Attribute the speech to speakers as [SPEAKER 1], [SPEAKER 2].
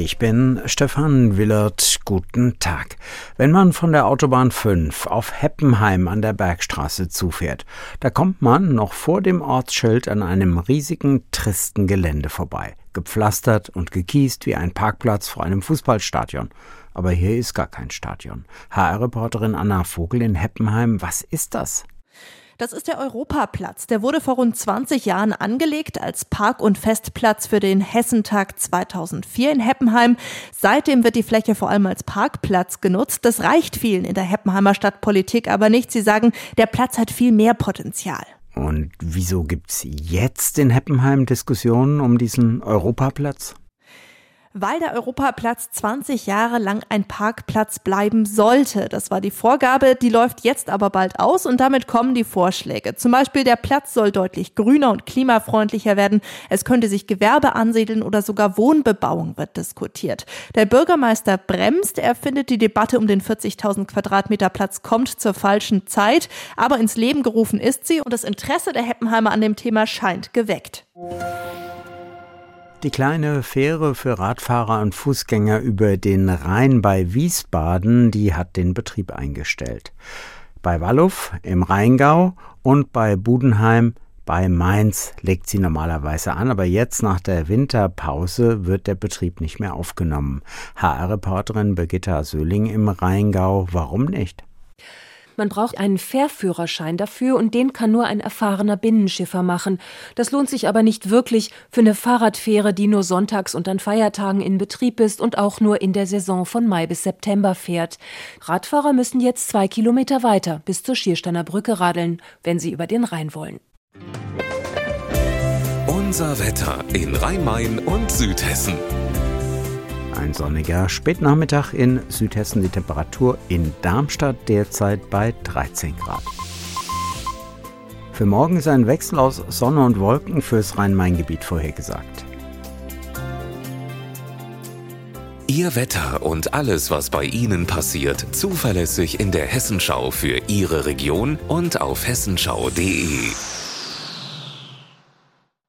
[SPEAKER 1] Ich bin Stefan Willert. Guten Tag. Wenn man von der Autobahn 5 auf Heppenheim an der Bergstraße zufährt, da kommt man noch vor dem Ortsschild an einem riesigen, tristen Gelände vorbei. Gepflastert und gekiest wie ein Parkplatz vor einem Fußballstadion. Aber hier ist gar kein Stadion. HR-Reporterin Anna Vogel in Heppenheim, was ist das?
[SPEAKER 2] Das ist der Europaplatz. Der wurde vor rund 20 Jahren angelegt als Park- und Festplatz für den Hessentag 2004 in Heppenheim. Seitdem wird die Fläche vor allem als Parkplatz genutzt. Das reicht vielen in der Heppenheimer Stadtpolitik aber nicht. Sie sagen, der Platz hat viel mehr Potenzial.
[SPEAKER 1] Und wieso gibt's jetzt in Heppenheim Diskussionen um diesen Europaplatz?
[SPEAKER 2] Weil der Europaplatz 20 Jahre lang ein Parkplatz bleiben sollte. Das war die Vorgabe, die läuft jetzt aber bald aus und damit kommen die Vorschläge. Zum Beispiel der Platz soll deutlich grüner und klimafreundlicher werden. Es könnte sich Gewerbe ansiedeln oder sogar Wohnbebauung wird diskutiert. Der Bürgermeister bremst. Er findet, die Debatte um den 40.000 Quadratmeter Platz kommt zur falschen Zeit. Aber ins Leben gerufen ist sie und das Interesse der Heppenheimer an dem Thema scheint geweckt.
[SPEAKER 1] Die kleine Fähre für Radfahrer und Fußgänger über den Rhein bei Wiesbaden, die hat den Betrieb eingestellt. Bei Wallow im Rheingau und bei Budenheim bei Mainz legt sie normalerweise an, aber jetzt nach der Winterpause wird der Betrieb nicht mehr aufgenommen. HR-Reporterin Birgitta Söhling im Rheingau, warum nicht?
[SPEAKER 3] Man braucht einen Fährführerschein dafür und den kann nur ein erfahrener Binnenschiffer machen. Das lohnt sich aber nicht wirklich für eine Fahrradfähre, die nur sonntags und an Feiertagen in Betrieb ist und auch nur in der Saison von Mai bis September fährt. Radfahrer müssen jetzt zwei Kilometer weiter bis zur Schiersteiner Brücke radeln, wenn sie über den Rhein wollen.
[SPEAKER 4] Unser Wetter in Rhein-Main und Südhessen.
[SPEAKER 1] Ein sonniger Spätnachmittag in Südhessen. Die Temperatur in Darmstadt derzeit bei 13 Grad. Für morgen ist ein Wechsel aus Sonne und Wolken fürs Rhein-Main-Gebiet vorhergesagt.
[SPEAKER 4] Ihr Wetter und alles, was bei Ihnen passiert, zuverlässig in der Hessenschau für Ihre Region und auf hessenschau.de.